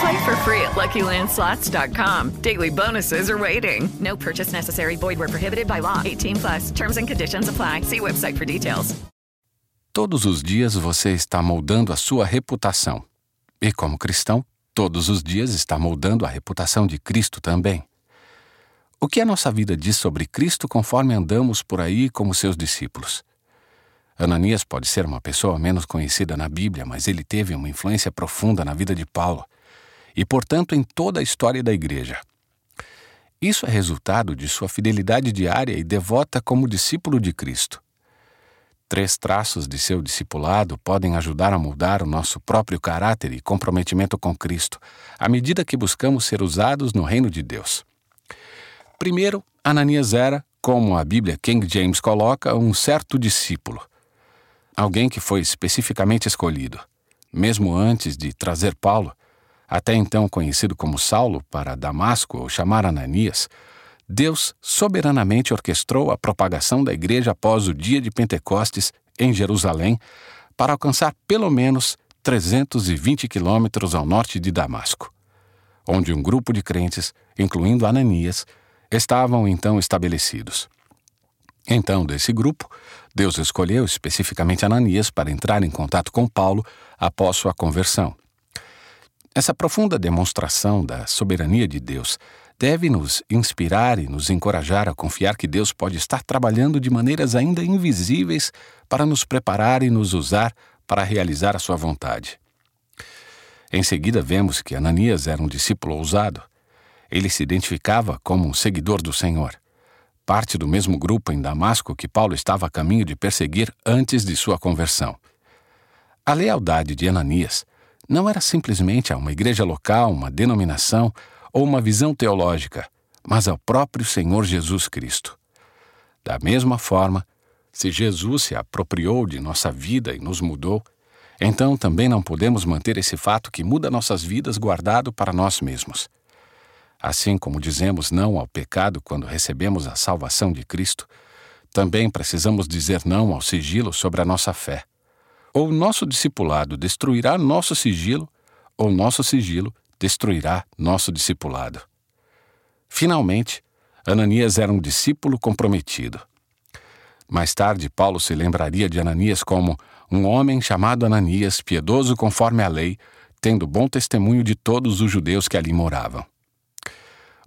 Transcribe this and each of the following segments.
Play for free at LuckyLandSlots.com. Daily bonuses are waiting. No purchase necessary. Void where prohibited by law. 18 plus. Terms and conditions apply. See website for details. Todos os dias você está moldando a sua reputação. E como cristão, todos os dias está moldando a reputação de Cristo também. O que a nossa vida diz sobre Cristo conforme andamos por aí como seus discípulos? Ananias pode ser uma pessoa menos conhecida na Bíblia, mas ele teve uma influência profunda na vida de Paulo e, portanto, em toda a história da igreja. Isso é resultado de sua fidelidade diária e devota como discípulo de Cristo. Três traços de seu discipulado podem ajudar a mudar o nosso próprio caráter e comprometimento com Cristo, à medida que buscamos ser usados no reino de Deus. Primeiro, Ananias era, como a Bíblia King James coloca, um certo discípulo. Alguém que foi especificamente escolhido. Mesmo antes de trazer Paulo, até então conhecido como Saulo, para Damasco ou chamar Ananias, Deus soberanamente orquestrou a propagação da igreja após o dia de Pentecostes em Jerusalém para alcançar pelo menos 320 quilômetros ao norte de Damasco, onde um grupo de crentes, incluindo Ananias, estavam então estabelecidos. Então, desse grupo, Deus escolheu especificamente Ananias para entrar em contato com Paulo após sua conversão. Essa profunda demonstração da soberania de Deus deve nos inspirar e nos encorajar a confiar que Deus pode estar trabalhando de maneiras ainda invisíveis para nos preparar e nos usar para realizar a sua vontade. Em seguida, vemos que Ananias era um discípulo ousado. Ele se identificava como um seguidor do Senhor, parte do mesmo grupo em Damasco que Paulo estava a caminho de perseguir antes de sua conversão. A lealdade de Ananias não era simplesmente a uma igreja local, uma denominação ou uma visão teológica, mas ao próprio Senhor Jesus Cristo. Da mesma forma, se Jesus se apropriou de nossa vida e nos mudou, então também não podemos manter esse fato que muda nossas vidas guardado para nós mesmos. Assim como dizemos não ao pecado quando recebemos a salvação de Cristo, também precisamos dizer não ao sigilo sobre a nossa fé. Ou nosso discipulado destruirá nosso sigilo, ou nosso sigilo destruirá nosso discipulado. Finalmente, Ananias era um discípulo comprometido. Mais tarde, Paulo se lembraria de Ananias como um homem chamado Ananias, piedoso conforme a lei, tendo bom testemunho de todos os judeus que ali moravam.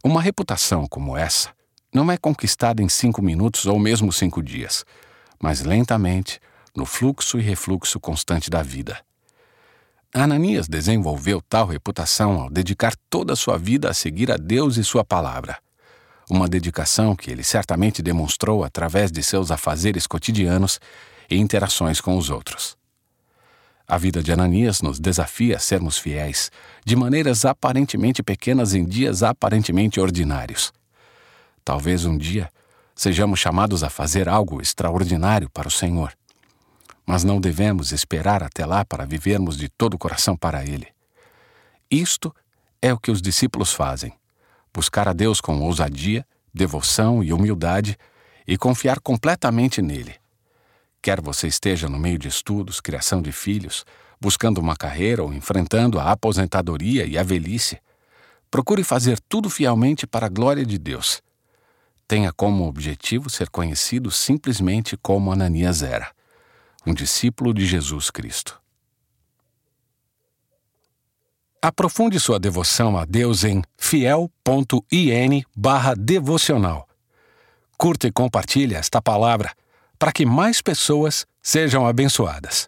Uma reputação como essa não é conquistada em cinco minutos ou mesmo cinco dias, mas lentamente, no fluxo e refluxo constante da vida. Ananias desenvolveu tal reputação ao dedicar toda a sua vida a seguir a Deus e Sua palavra. Uma dedicação que ele certamente demonstrou através de seus afazeres cotidianos e interações com os outros. A vida de Ananias nos desafia a sermos fiéis, de maneiras aparentemente pequenas em dias aparentemente ordinários. Talvez um dia sejamos chamados a fazer algo extraordinário para o Senhor. Mas não devemos esperar até lá para vivermos de todo o coração para Ele. Isto é o que os discípulos fazem: buscar a Deus com ousadia, devoção e humildade e confiar completamente nele. Quer você esteja no meio de estudos, criação de filhos, buscando uma carreira ou enfrentando a aposentadoria e a velhice, procure fazer tudo fielmente para a glória de Deus. Tenha como objetivo ser conhecido simplesmente como Ananias era, um discípulo de Jesus Cristo. Aprofunde sua devoção a Deus em fiel.in/devocional. Curta e compartilhe esta palavra para que mais pessoas sejam abençoadas.